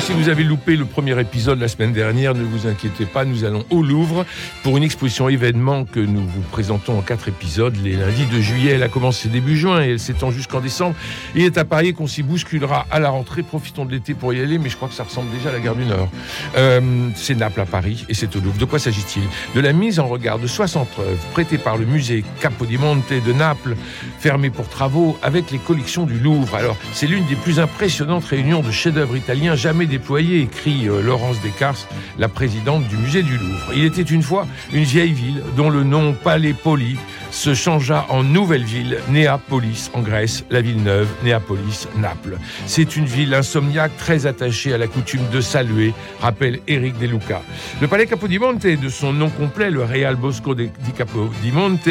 Si vous avez loupé le premier épisode la semaine dernière, ne vous inquiétez pas, nous allons au Louvre pour une exposition événement que nous vous présentons en quatre épisodes. Les lundis de juillet, elle a commencé début juin et elle s'étend jusqu'en décembre. Il est à parier qu'on s'y bousculera à la rentrée. Profitons de l'été pour y aller, mais je crois que ça ressemble déjà à la gare du Nord. Euh, c'est Naples à Paris et c'est au Louvre. De quoi s'agit-il? De la mise en regard de 60 œuvres prêtées par le musée Capodimonte de Naples, fermé pour travaux, avec les collections du Louvre. Alors, c'est l'une des plus impressionnantes réunions de chefs-d'œuvre italiens jamais déployé, écrit euh, Laurence Descartes, la présidente du musée du Louvre. Il était une fois une vieille ville dont le nom Palais Poli se changea en nouvelle ville, Néapolis en Grèce, la ville neuve, Néapolis, Naples. C'est une ville insomniaque très attachée à la coutume de saluer, rappelle Éric De Luca. Le palais Capodimonte, de son nom complet, le Real Bosco di Capodimonte,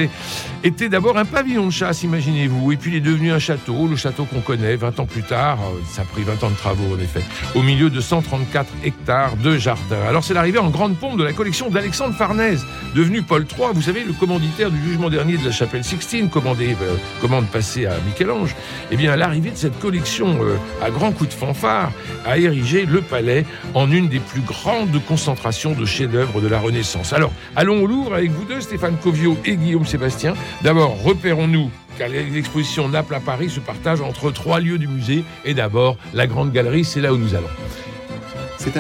était d'abord un pavillon de chasse, imaginez-vous, et puis il est devenu un château, le château qu'on connaît 20 ans plus tard, ça a pris 20 ans de travaux en effet, au milieu de 134 hectares de jardins. Alors c'est l'arrivée en grande pompe de la collection d'Alexandre Farnèse, devenu Paul III, vous savez, le commanditaire du jugement dernier de la chapelle Sixtine, commandée, euh, commande passée à Michel-Ange, eh bien, l'arrivée de cette collection euh, à grands coups de fanfare a érigé le palais en une des plus grandes concentrations de chefs-d'œuvre de la Renaissance. Alors, allons au Louvre avec vous deux, Stéphane Covio et Guillaume Sébastien. D'abord, repérons-nous car l'exposition Naples à Paris se partage entre trois lieux du musée et d'abord la Grande Galerie, c'est là où nous allons.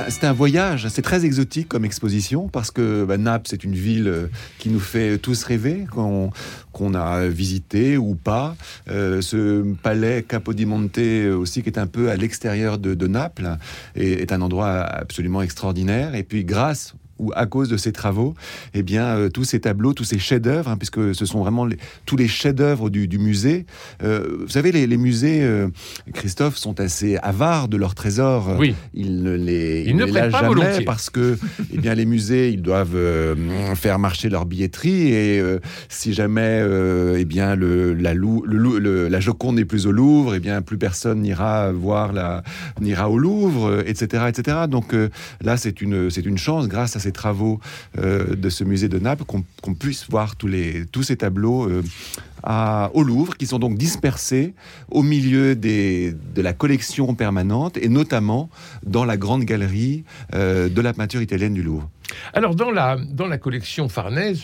C'est un, voyage, c'est très exotique comme exposition parce que bah, Naples, c'est une ville euh, qui nous fait tous rêver, qu'on a visité ou pas. Euh, ce palais Capodimonte aussi, qui est un peu à l'extérieur de, Naples, est, est, un endroit absolument extraordinaire. Et puis, grâce ou à cause de ces travaux, eh bien, euh, tous ces tableaux, tous ces chefs-d'œuvre, hein, puisque ce sont vraiment tous les chefs-d'œuvre du, musée. Euh, vous savez, les, musées, euh, Christophe, sont assez avares de leurs trésors. Oui. Ils ne les, ils, ne lâchent jamais parce que, eh bien, les musées, ils doivent faire marcher leur billetterie et si jamais, eh bien, le, la, le, la Joconde n'est plus au Louvre, eh bien, plus personne n'ira voir la, n'ira au Louvre, etc., etc. Donc là, c'est une, c'est une chance grâce à ces travaux euh, de ce musée de Naples qu'on puisse voir tous, les, tous ces tableaux euh, au Louvre, qui sont donc dispersés au milieu des, de la collection permanente et notamment dans la grande galerie euh, de la peinture italienne du Louvre. Alors, dans la, dans la collection Farnèse,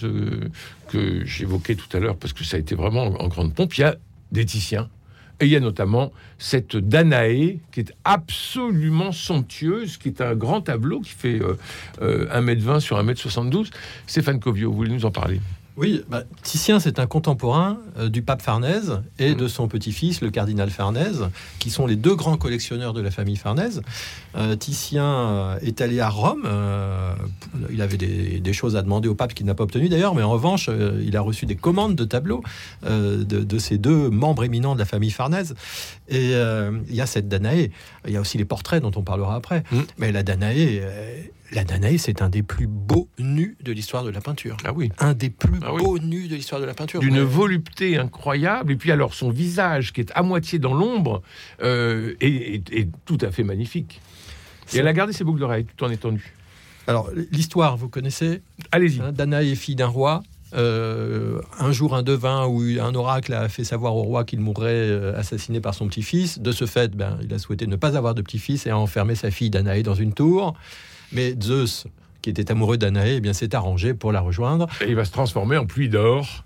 que j'évoquais tout à l'heure, parce que ça a été vraiment en grande pompe, il y a des Titiens, et il y a notamment cette Danaé qui est absolument somptueuse, qui est un grand tableau qui fait 1m20 euh, euh, sur 1m72. Stéphane Covio, vous voulez nous en parler? Oui, bah, Titien, c'est un contemporain euh, du pape Farnèse et de son petit-fils, le cardinal Farnèse, qui sont les deux grands collectionneurs de la famille Farnèse. Euh, Titien euh, est allé à Rome. il avait des, choses à demander au pape qu'il n'a pas obtenu d'ailleurs, mais en revanche, il a reçu des commandes de tableaux de, ces deux membres éminents de la famille Farnèse. Et il y a cette Danaé. Il y a aussi les portraits dont on parlera après. Mm. Mais la Danaé la Danae, c'est un des plus beaux nus de l'histoire de la peinture. Ah oui. Un des plus ah beaux nus de l'histoire de la peinture. D'une volupté incroyable. Et puis alors, son visage, qui est à moitié dans l'ombre, euh, est, tout à fait magnifique. Et elle a gardé ses boucles d'oreilles tout en étant nue. Alors, l'histoire, vous connaissez? Allez-y. Hein, Danae est fille d'un roi. Euh, un jour, un devin ou un oracle a fait savoir au roi qu'il mourrait euh, assassiné par son petit-fils. De ce fait, ben, il a souhaité ne pas avoir de petit-fils et a enfermé sa fille Danae dans une tour. Mais Zeus, qui était amoureux d'Anaé, eh bien s'est arrangé pour la rejoindre. Et il va se transformer en pluie d'or.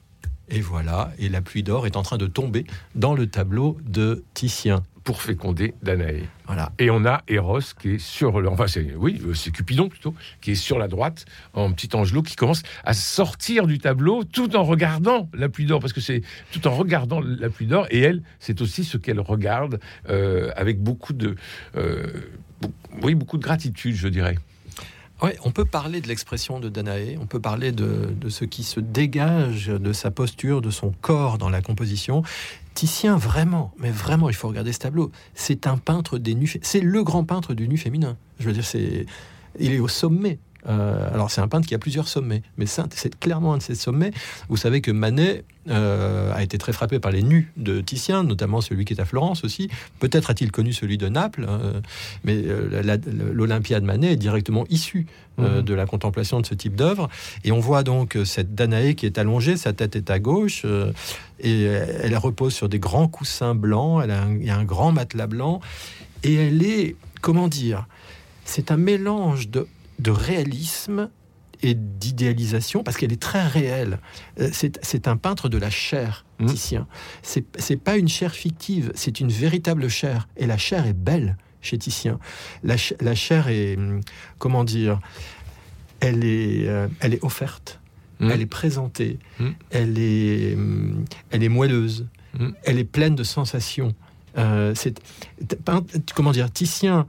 Et voilà, et la pluie d'or est en train de tomber dans le tableau de Titien. Pour féconder Danaé. Voilà. Et on a Eros qui est sur le. Enfin, c'est, oui, c'est Cupidon plutôt, qui est sur la droite, en petit angelot, qui commence à sortir du tableau tout en regardant la pluie d'or, parce que c'est tout en regardant la pluie d'or, et elle, c'est aussi ce qu'elle regarde euh, avec beaucoup de. Euh, oui, beaucoup de gratitude, je dirais. Oui, on peut parler de l'expression de Danaé, on peut parler de, ce qui se dégage de sa posture, de son corps dans la composition. Titien, vraiment, mais vraiment, il faut regarder ce tableau. C'est un peintre des nus, c'est le grand peintre du nu féminin. Je veux dire, c'est, il est au sommet Euh, alors c'est un peintre qui a plusieurs sommets, mais c'est clairement un de ces sommets. Vous savez que Manet euh, a été très frappé par les nus de Titien, notamment celui qui est à Florence aussi. Peut-être a-t-il connu celui de Naples, hein, mais euh, l'Olympia de Manet est directement issue mmh. de la contemplation de ce type d'œuvre. Et on voit donc cette Danaé qui est allongée, sa tête est à gauche, et elle repose sur des grands coussins blancs, elle a il y a un grand matelas blanc, et elle est, comment dire, c'est un mélange de de réalisme et d'idéalisation parce qu'elle est très réelle. Euh, c'est un peintre de la chair, mmh. Titien. C'est pas une chair fictive, c'est une véritable chair. Et la chair est belle chez Titien. La, chair est, hum, comment dire, elle est, euh, elle est offerte, mmh. elle est présentée, mmh. elle, est, hum, elle est moelleuse, elle est pleine de sensations. Euh, c'est comment dire, Titien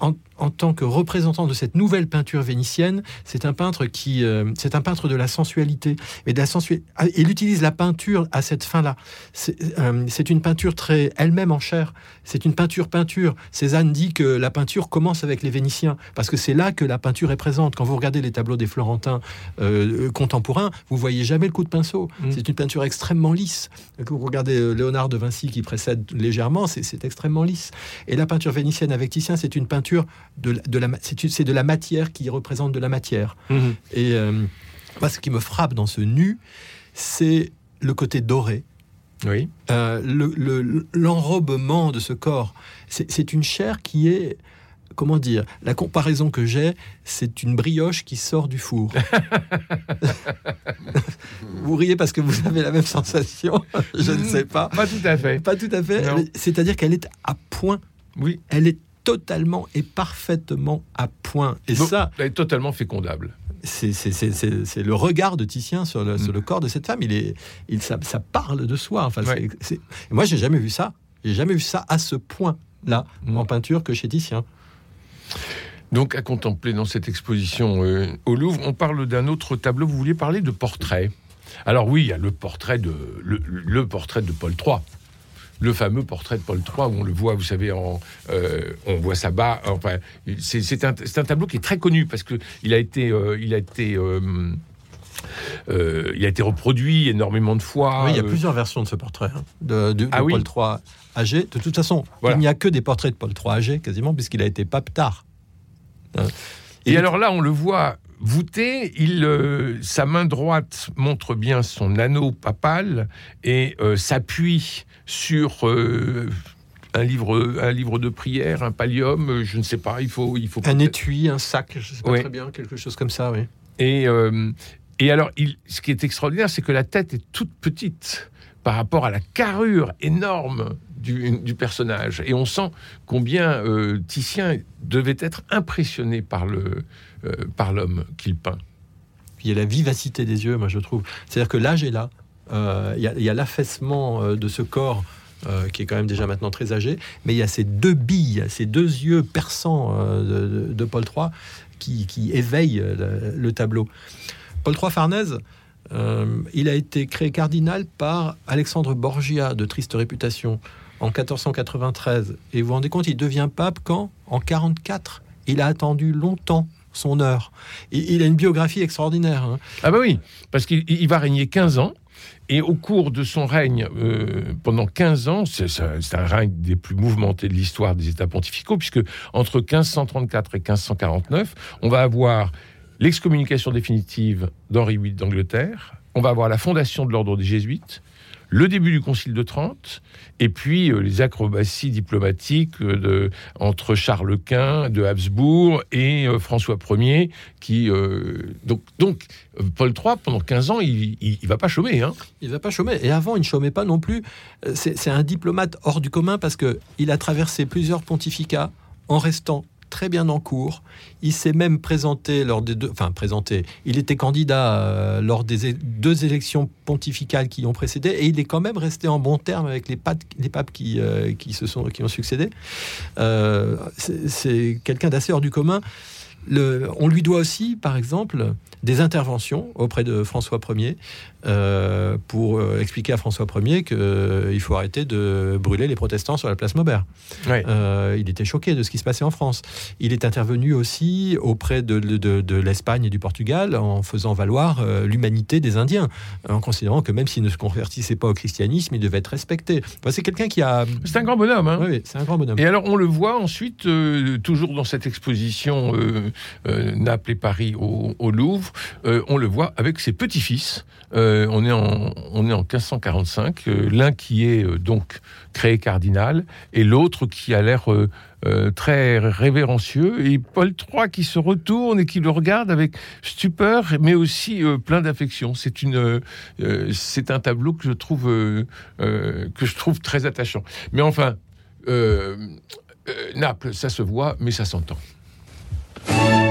en, en tant que représentant de cette nouvelle peinture vénitienne, c'est un peintre qui, euh, c'est un peintre de la sensualité et de la sensualité. Ah, il utilise la peinture à cette fin-là. Euh, c'est une peinture très elle-même en chair. C'est une peinture peinture. Cézanne dit que la peinture commence avec les Vénitiens parce que c'est là que la peinture est présente. Quand vous regardez les tableaux des Florentins euh, contemporains, vous voyez jamais le coup de pinceau. Mm. C'est une peinture extrêmement lisse. Quand vous regardez Léonard de Vinci qui précède légèrement, c'est extrêmement lisse. Et la peinture vénitienne avec Titien, c'est une peinture de, la, c'est de la matière qui représente de la matière. Mhm. Et euh, moi, ce qui me frappe dans ce nu, c'est le côté doré. Oui. Euh, l'enrobement de ce corps. C'est une chair qui est comment dire La comparaison que j'ai, c'est une brioche qui sort du four. vous riez parce que vous avez la même sensation. Je ne sais pas. Pas tout à fait. Pas tout à fait. C'est-à-dire qu'elle est à point. Oui. Elle est totalement et parfaitement à point. Et ça, est totalement fécondable. C'est le regard de Titien sur le, sur le, corps de cette femme. Il est, il, ça, ça parle de soi. Enfin, moi, j'ai jamais vu ça. J'ai jamais vu ça à ce point-là mm. en peinture que chez Titien. Donc, à contempler dans cette exposition euh, au Louvre, on parle d'un autre tableau. Vous vouliez parler de portrait. Alors oui, il y a le portrait de le, le portrait de Paul III le fameux portrait de Paul III où on le voit, vous savez, en, euh, on voit sa bas. Enfin, c'est un, un, tableau qui est très connu parce que il a été, euh, il a été euh, il a été reproduit énormément de fois. Oui, il y a plusieurs versions de ce portrait hein, de, ah Paul III âgé. De toute façon, il n'y a que des portraits de Paul III âgé, quasiment, puisqu'il a été pape tard. Et, alors là, on le voit voûté, il, sa main droite montre bien son anneau papal et s'appuie sur euh, un livre, un livre de prière, un pallium, je ne sais pas. Il faut, il faut un étui, un sac, je ne sais pas très bien, quelque chose comme ça, oui. Et euh, et alors, il, ce qui est extraordinaire, c'est que la tête est toute petite par rapport à la carrure énorme du, personnage. Et on sent combien euh, Titien devait être impressionné par le par l'homme qu'il peint. Il y a la vivacité des yeux, moi je trouve. C'est-à-dire que l'âge est là. Euh, il y a, l'affaissement euh, de ce corps euh, qui est quand même déjà maintenant très âgé, mais il y a ces deux billes, ces deux yeux perçants de, Paul III qui, éveillent le, tableau. Paul III Farnèse, il a été créé cardinal par Alexandre Borgia de triste réputation en 1493. Et vous vous rendez compte, il devient pape quand? En 44. Il a attendu longtemps son heure. Il a une biographie extraordinaire. Hein. Ah bah oui, parce qu'il va régner 15 ans. Et au cours de son règne, euh, pendant 15 ans, c'est un règne des plus mouvementés de l'histoire des États pontificaux, puisque entre 1534 et 1549, on va avoir l'excommunication définitive d'Henri VIII d'Angleterre, on va avoir la fondation de l'ordre des Jésuites, le début du Concile de Trente, et puis euh, les acrobaties diplomatiques euh, entre Charles Quint de Habsbourg et euh, François Ier, qui donc donc Paul III pendant 15 ans, il, il, va pas chômer, hein. Il va pas chômer. Et avant, il ne chômait pas non plus. C'est un diplomate hors du commun parce que il a traversé plusieurs pontificats en restant très bien en cours. Il s'est même présenté lors des deux, enfin présenté. Il était candidat euh, lors des deux élections pontificales qui ont précédé, et il est quand même resté en bon terme avec les papes, les papes qui, euh, qui se sont qui ont succédé. Euh, c'est quelqu'un d'assez hors du commun on lui doit aussi, par exemple, des interventions auprès de François Ier euh, pour euh, expliquer à François Ier qu'il euh, faut arrêter de brûler les protestants sur la place Maubert. il était choqué de ce qui se passait en France. Il est intervenu aussi auprès de, de, l'Espagne et du Portugal en faisant valoir l'humanité des Indiens, en considérant que même s'ils ne se convertissaient pas au christianisme, ils devaient être respectés. c'est quelqu'un qui a... C'est un grand bonhomme. Hein. Oui, c'est un grand bonhomme. Et alors on le voit ensuite, toujours dans cette exposition Naples et Paris au Louvre, euh, on le voit avec ses petits-fils. Euh, on, est en, on est en 1545. Euh, l'un qui est donc créé cardinal et l'autre qui a l'air très révérencieux. Et Paul III qui se retourne et qui le regarde avec stupeur, mais aussi plein d'affection. C'est un tableau que je trouve très attachant. Mais enfin, Naples, ça se voit, mais ça s'entend. Bye.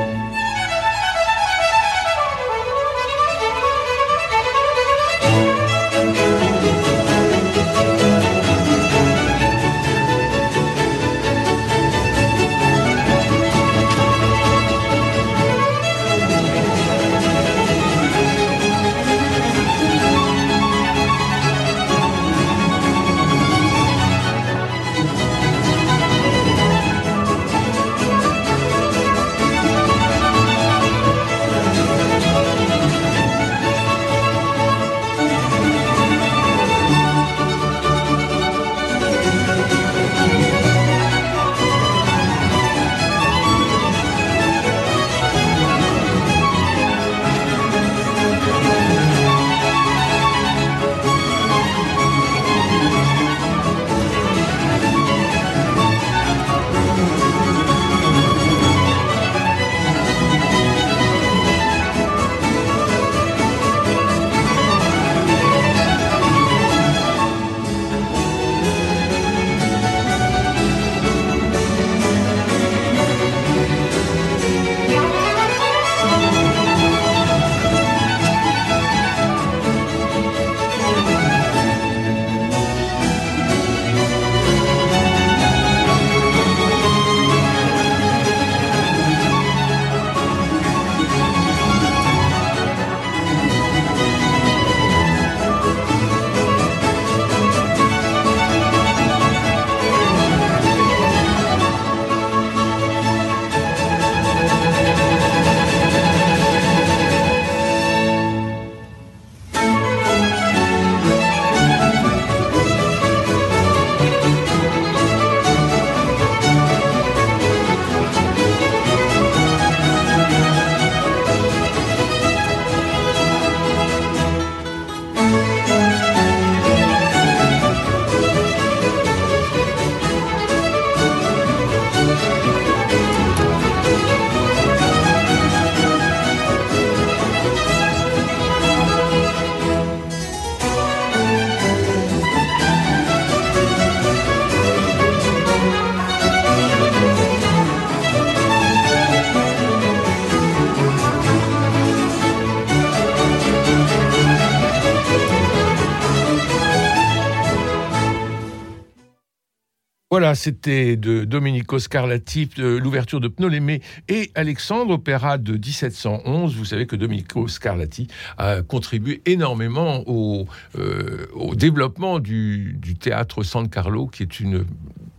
Voilà, c'était de Domenico Scarlatti, l'ouverture de Ptolémée et Alexandre, opéra de 1711. Vous savez que Domenico Scarlatti a contribué énormément au, euh, développement du, théâtre San Carlo, qui est une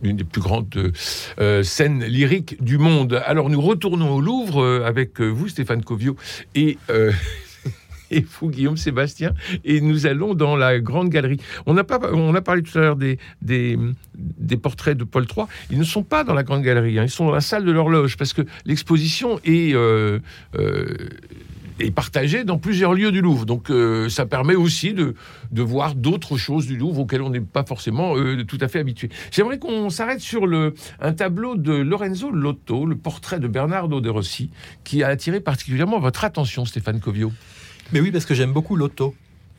des plus grandes euh, scènes lyriques du monde. Alors nous retournons au Louvre euh, avec vous, Stéphane Covio, et et vous, Guillaume Sébastien, et nous allons dans la grande galerie. On a, pas, on a parlé tout à l'heure des, des, portraits de Paul III. Ils ne sont pas dans la grande galerie, hein. ils sont dans la salle de l'horloge, parce que l'exposition est... Euh, euh, est partagée dans plusieurs lieux du Louvre. Donc euh, ça permet aussi de, de voir d'autres choses du Louvre auxquelles on n'est pas forcément tout à fait habitué. J'aimerais qu'on s'arrête sur le, un tableau de Lorenzo Lotto, le portrait de Bernardo de Rossi, qui a attiré particulièrement votre attention, Stéphane Covio. Mais oui, parce que j'aime beaucoup l'auto.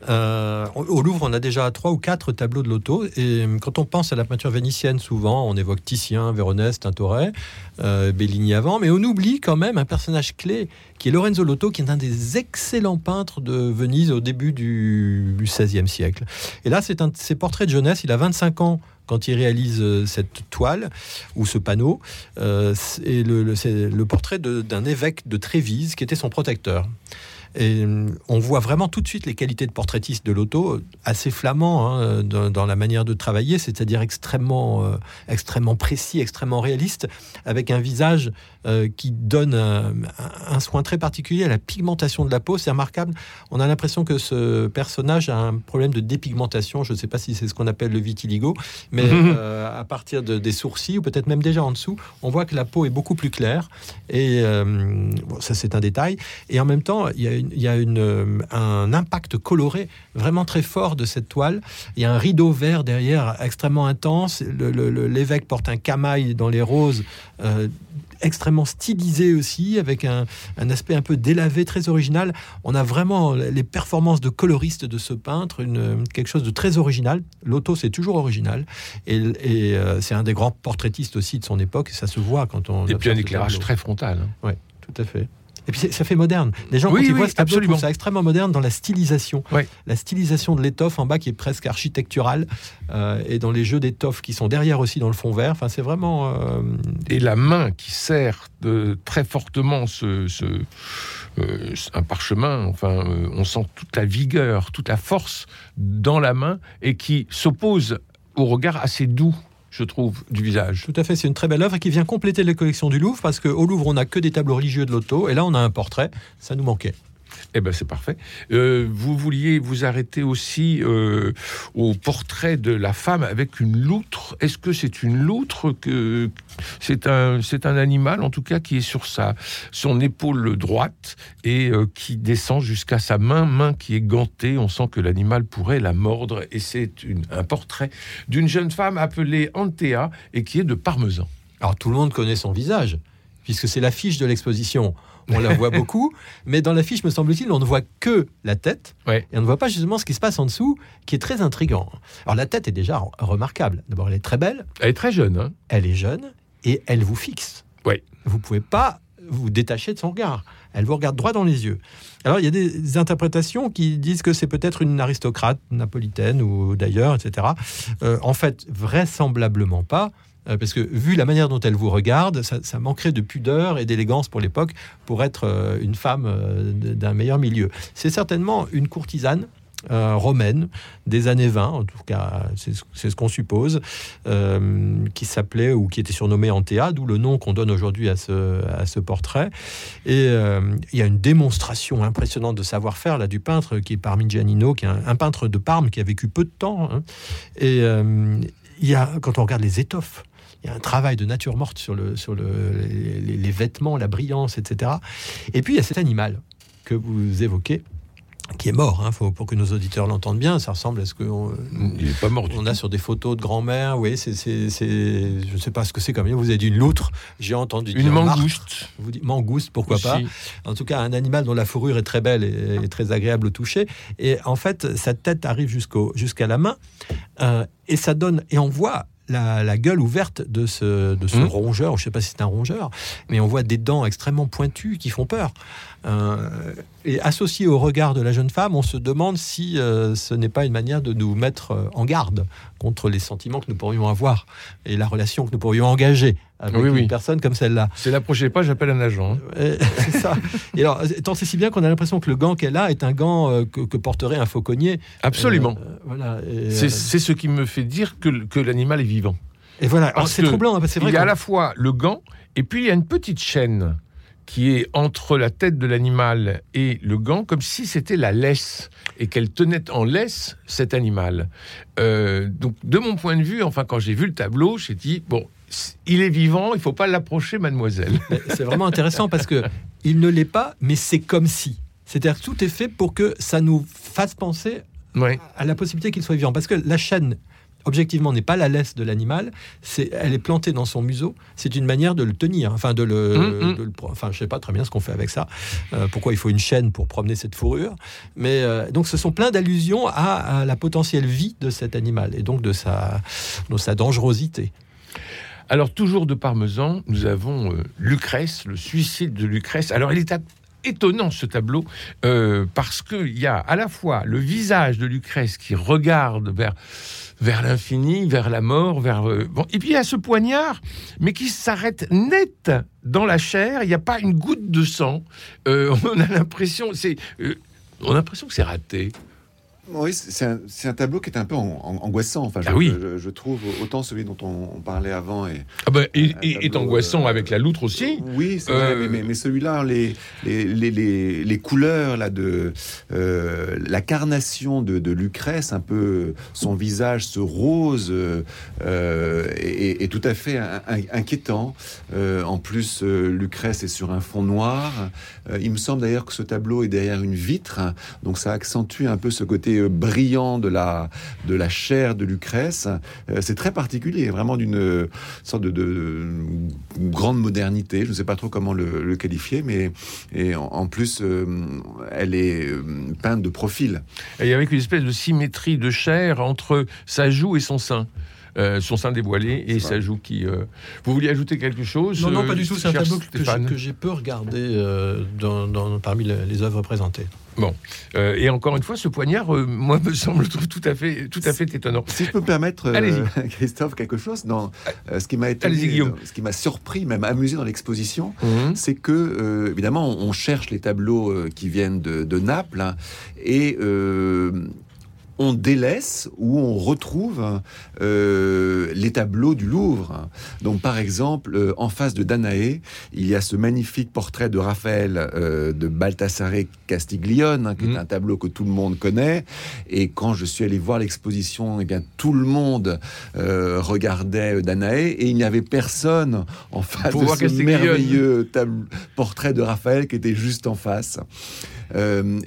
Euh, au Louvre, on a déjà trois ou quatre tableaux de l'auto. Et quand on pense à la peinture vénitienne, souvent, on évoque Titien, Véronèse, Tintoret, euh, Bellini avant, mais on oublie quand même un personnage clé qui est Lorenzo Lotto, qui est un des excellents peintres de Venise au début du XVIe siècle. Et là, c'est un de ses portraits de jeunesse. Il a 25 ans quand il réalise cette toile ou ce panneau. et le, c'est le portrait d'un évêque de Trévise qui était son protecteur. Et euh, on voit vraiment tout de suite les qualités de portraitiste de l'auto, assez flamand hein, dans, la manière de travailler, c'est-à-dire extrêmement, euh, extrêmement précis, extrêmement réaliste, avec un visage euh, qui donne un, soin très particulier à la pigmentation de la peau. C'est remarquable. On a l'impression que ce personnage a un problème de dépigmentation. Je ne sais pas si c'est ce qu'on appelle le vitiligo, mais à partir de, des sourcils ou peut-être même déjà en dessous, on voit que la peau est beaucoup plus claire. Et ça, c'est un détail. Et en même temps, il y a il y a une, un impact coloré vraiment très fort de cette toile. Il y a un rideau vert derrière extrêmement intense. L'évêque porte un camail dans les roses. Euh, extrêmement stylisé aussi, avec un, aspect un peu délavé, très original. On a vraiment les performances de coloriste de ce peintre, une, quelque chose de très original. L'auto, c'est toujours original. Et, euh, c'est un des grands portraitistes aussi de son époque, et ça se voit quand on... Et puis un éclairage très frontal. Hein. Oui, tout à fait. Et puis ça fait moderne. Les gens, quand ils voient ce tableau, ça extrêmement moderne dans la stylisation. La stylisation de l'étoffe en bas qui est presque architecturale, euh, et dans les jeux d'étoffe qui sont derrière aussi dans le fond vert. Enfin, c'est vraiment. Euh, et la main qui serre de, très fortement ce, euh, un parchemin. Enfin, on sent toute la vigueur, toute la force dans la main, et qui s'oppose au regard assez doux je trouve, du visage. Tout à fait, c'est une très belle œuvre qui vient compléter les collections du Louvre, parce qu'au Louvre, on n'a que des tableaux religieux de l'auto, et là, on a un portrait, ça nous manquait. Eh ben c'est parfait. Euh, vous vouliez vous arrêter aussi euh, au portrait de la femme avec une loutre. Est-ce que c'est une loutre que c'est un c'est un animal en tout cas qui est sur sa son épaule droite et euh, qui descend jusqu'à sa main, main qui est gantée. On sent que l'animal pourrait la mordre et c'est un portrait d'une jeune femme appelée Antea et qui est de Parmesan. Alors tout le monde connaît son visage puisque c'est l'affiche de l'exposition on la voit beaucoup, mais dans l'affiche, me semble-t-il, on ne voit que la tête, et on ne voit pas justement ce qui se passe en dessous, qui est très intrigant. Alors la tête est déjà remarquable. D'abord, elle est très belle. Elle est très jeune. Hein. elle est jeune, et elle vous fixe. Oui. Vous pouvez pas vous détacher de son regard. Elle vous regarde droit dans les yeux. Alors, il y a des interprétations qui disent que c'est peut-être une aristocrate napolitaine ou d'ailleurs, etc. Euh, en fait, vraisemblablement pas. Euh, parce que vu la manière dont elle vous regarde, ça, manquerait de pudeur et d'élégance pour l'époque pour être euh, une femme euh, d'un meilleur milieu. C'est certainement une courtisane romaine des années 20, en tout cas c'est ce qu'on suppose, qui s'appelait ou qui était surnommée Antea, d'où le nom qu'on donne aujourd'hui à ce, portrait. Et il y a une démonstration impressionnante de savoir-faire là du peintre qui est Parmigianino, qui est un, peintre de Parme qui a vécu peu de temps. Hein. Et il y a, quand on regarde les étoffes, il y a un travail de nature morte sur, le, sur le, les, vêtements, la brillance, etc. Et puis il y a cet animal que vous évoquez, qui est mort, hein, faut, pour que nos auditeurs l'entendent bien. Ça ressemble à ce que il est pas mort. On a sur des photos de grand-mère. Oui, c'est, je ne sais pas ce que c'est comme Vous avez dit une loutre. J'ai entendu une mangouste. Vous dites mangouste, pourquoi pas En tout cas, un animal dont la fourrure est très belle et, très agréable au toucher. Et en fait, sa tête arrive jusqu'au jusqu'à la main euh, et ça donne et on voit la, gueule ouverte de ce, de ce mmh. rongeur. Je ne sais pas si c'est un rongeur, mais on voit des dents extrêmement pointues qui font peur. Euh, et associé au regard de la jeune femme, on se demande si euh, ce n'est pas une manière de nous mettre euh, en garde contre les sentiments que nous pourrions avoir et la relation que nous pourrions engager avec une personne comme celle-là. C'est la prochaine pas, j'appelle un agent. Hein. c'est ça. Et alors, tant c'est si bien qu'on a l'impression que le gant qu'elle a est un gant que, porterait un fauconnier. Absolument. voilà. C'est ce qui me fait dire que, que l'animal est vivant. Et voilà, c'est troublant. Hein, c'est vrai il y a à la fois le gant et puis il y a une petite chaîne qui est entre la tête de l'animal et le gant, comme si c'était la laisse, et qu'elle tenait en laisse cet animal. Euh, donc, de mon point de vue, enfin, quand j'ai vu le tableau, j'ai dit, bon, il est vivant, il faut pas l'approcher, mademoiselle. C'est vraiment intéressant parce que il ne l'est pas, mais c'est comme si. C'est-à-dire tout est fait pour que ça nous fasse penser à la possibilité qu'il soit vivant. Parce que la chaîne objectivement n'est pas la laisse de l'animal, c'est elle est plantée dans son museau. C'est une manière de le tenir, enfin de le, mmh, mmh. enfin je sais pas très bien ce qu'on fait avec ça. Euh, pourquoi il faut une chaîne pour promener cette fourrure Mais euh, donc ce sont plein d'allusions à, la potentielle vie de cet animal et donc de sa, de sa dangerosité. Alors toujours de Parmesan, nous avons euh, Lucrèce, le suicide de Lucrèce. Alors il est étonnant ce tableau euh, parce qu'il y a à la fois le visage de Lucrèce qui regarde vers vers l'infini, vers la mort, vers euh, bon, et puis il y a ce poignard, mais qui s'arrête net dans la chair. Il n'y a pas une goutte de sang. Euh, on a l'impression, c'est, on a l'impression que c'est raté. Oui, c'est un, tableau qui est un peu angoissant. Enfin, ah je, oui. je, trouve autant celui dont on, parlait avant et, ah ben, est angoissant avec la loutre aussi. Oui, c'est vrai, euh, mais, celui-là, les les, les, les, couleurs là de euh, la carnation de, de, Lucrèce, un peu son visage, ce rose, euh, est, tout à fait inquiétant. en plus, Lucrèce est sur un fond noir. il me semble d'ailleurs que ce tableau est derrière une vitre, donc ça accentue un peu ce côté euh, brillant de la, de la chair de Lucrèce. Euh, c'est très particulier, vraiment d'une euh, sorte de, grande modernité. Je ne sais pas trop comment le, qualifier, mais et en, plus, elle est peinte de profil. Et avec une espèce de symétrie de chair entre sa joue et son sein. Euh, son sein dévoilé et sa joue qui. Euh, vous vouliez ajouter quelque chose Non, non, pas du tout. C'est un tableau que j'ai peu regardé euh, dans, parmi les, œuvres présentées. Bon, et encore une fois, ce poignard, moi, me semble tout à fait, tout à fait étonnant. Si je peux me permettre, Christophe, quelque chose, dans ce qui m'a ce qui m'a surpris, même amusé dans l'exposition, mhm. c'est que évidemment, on cherche les tableaux qui viennent de, Naples hein, et on délaisse ou on retrouve euh, les tableaux du Louvre. Donc, par exemple, euh, en face de Danaé, il y a ce magnifique portrait de Raphaël euh, de Baltasare Castiglione, hein, qui est mmh. un tableau que tout le monde connaît. Et quand je suis allé voir l'exposition, eh bien, tout le monde regardait Danaé et il n'y avait personne en face de ce merveilleux portrait de Raphaël qui était juste en face.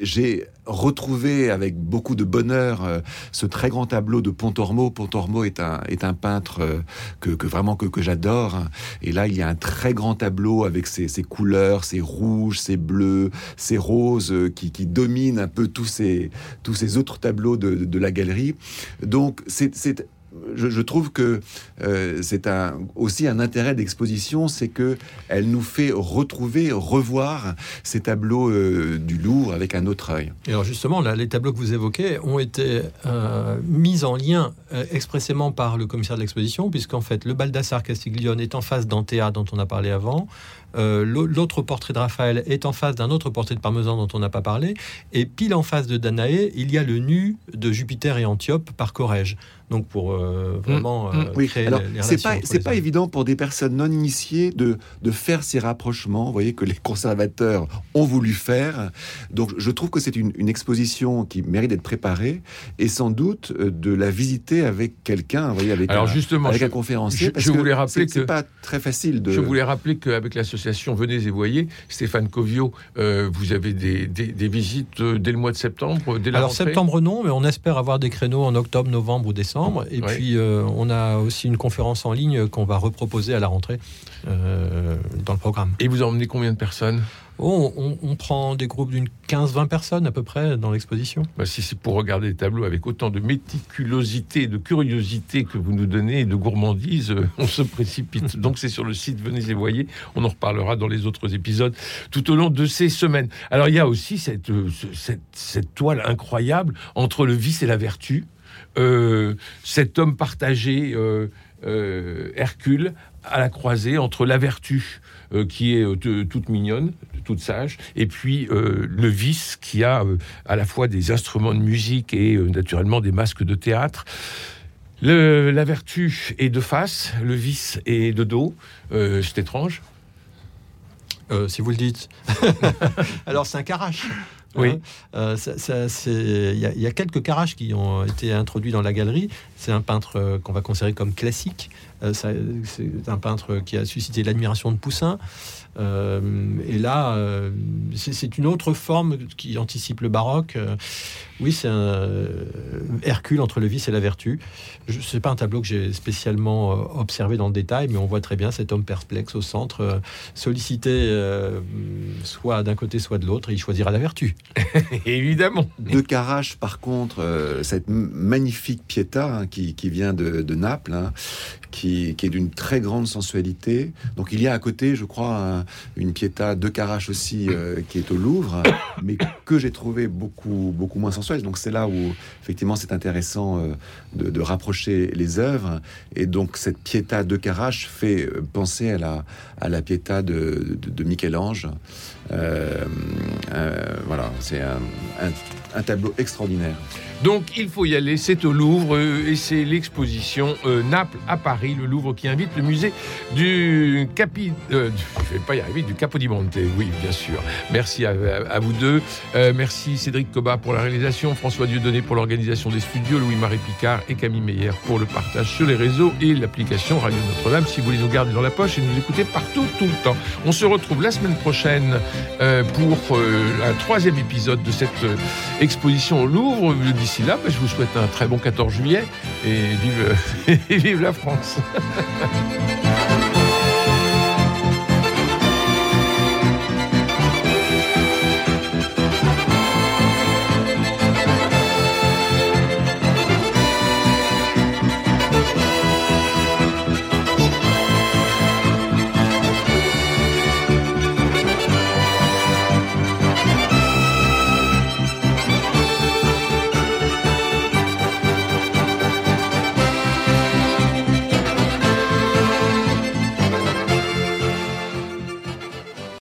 J'ai retrouver avec beaucoup de bonheur euh, ce très grand tableau de Pontormo. Pontormo est un, est un peintre euh, que, vraiment que, j'adore. Et là, il y a un très grand tableau avec ses, couleurs, ses rouges, ses bleus, ses roses euh, qui, qui dominent un peu tous ces, tous ces autres tableaux de, de la galerie. Donc, c'est je, trouve que euh, c'est aussi un intérêt d'exposition, c'est que elle nous fait retrouver, revoir ces tableaux euh, du Louvre avec un autre œil. Et alors justement, là, les tableaux que vous évoquez ont été euh, mis en lien expressément par le commissaire de l'exposition, puisqu'en fait, le Baldassare Castiglione est en face d'Antea, dont on a parlé avant. L'autre portrait de Raphaël est en face d'un autre portrait de Parmesan dont on n'a pas parlé. Et pile en face de Danaé, il y a le nu de Jupiter et Antiope par Corrège donc pour euh, mm, vraiment mm. euh, créer Alors, c'est pas c'est pas évident pour des personnes non initiées de de faire ces rapprochements. Vous voyez que les conservateurs ont voulu faire. Donc je trouve que c'est une, exposition qui mérite d'être préparée et sans doute euh, de la visiter avec quelqu'un. Vous voyez avec Alors un, justement, avec un conférencier. Je, voulais rappeler que c'est pas très facile de. Je voulais rappeler qu'avec l'association Venez et Voyez, Stéphane Covio, vous avez des, des, visites dès le mois de septembre. Dès la Alors septembre non, mais on espère avoir des créneaux en octobre, novembre ou décembre et puis, euh, on a aussi une conférence en ligne qu'on va reproposer à la rentrée euh, dans le programme. Et vous emmenez combien de personnes? Oh, on, prend des groupes d'une 15-20 personnes à peu près dans l'exposition. Bah, si c'est pour regarder les tableaux avec autant de méticulosité, de curiosité que vous nous donnez et de gourmandise, euh, on se précipite. Donc c'est sur le site, venez et voyez. On en reparlera dans les autres épisodes tout au long de ces semaines. Alors il y a aussi cette, cette, cette toile incroyable entre le vice et la vertu. Euh, cet homme partagé, euh, euh, Hercule, à la croisée entre la vertu qui est toute mignonne, toute sage, et puis le vice qui a à la fois des instruments de musique et naturellement des masques de théâtre. la vertu est de face, le vice est de dos. c'est étrange. si vous le dites. Alors c'est un carache. Oui. Hein. Euh, il y, a quelques carages qui ont été introduits dans la galerie. C'est un peintre euh, qu'on va considérer comme classique. Euh, c'est un peintre qui a suscité l'admiration de Poussin. Et là, c'est une autre forme qui anticipe le baroque. oui, c'est un Hercule entre le vice et la vertu. Ce n'est pas un tableau que j'ai spécialement observé dans le détail, mais on voit très bien cet homme perplexe au centre, sollicité soit d'un côté, soit de l'autre, et il choisira la vertu. Évidemment. De Carache, par contre, euh, cette magnifique Pietà hein, qui, vient de, Naples, hein, qui, est d'une très grande sensualité. Donc il y a à côté, je crois, une Pietà de Carache aussi euh, qui est au Louvre, mais que j'ai trouvé beaucoup, beaucoup moins sensuelle. Donc c'est là où effectivement c'est intéressant euh, de, rapprocher les œuvres. Et donc cette Pietà de Carache fait penser à la, à la Pietà de, de Michel-Ange. Euh, euh, voilà, c'est un, tableau extraordinaire. Donc il faut y aller, c'est au Louvre euh, et c'est l'exposition Naples à Paris, le Louvre qui invite le musée du Capi, je vais pas y arriver, du Capodimonte, oui bien sûr. Merci à, vous deux, merci Cédric Coba pour la réalisation, François Dieudonné pour l'organisation des studios, Louis-Marie Picard et Camille Meyer pour le partage sur les réseaux et l'application Radio Notre-Dame si vous voulez nous garder dans la poche et nous écouter partout tout le temps. On se retrouve la semaine prochaine euh, pour euh, un troisième épisode de cette euh, exposition au Louvre. Là, je vous souhaite un très bon 14 juillet et vive la France.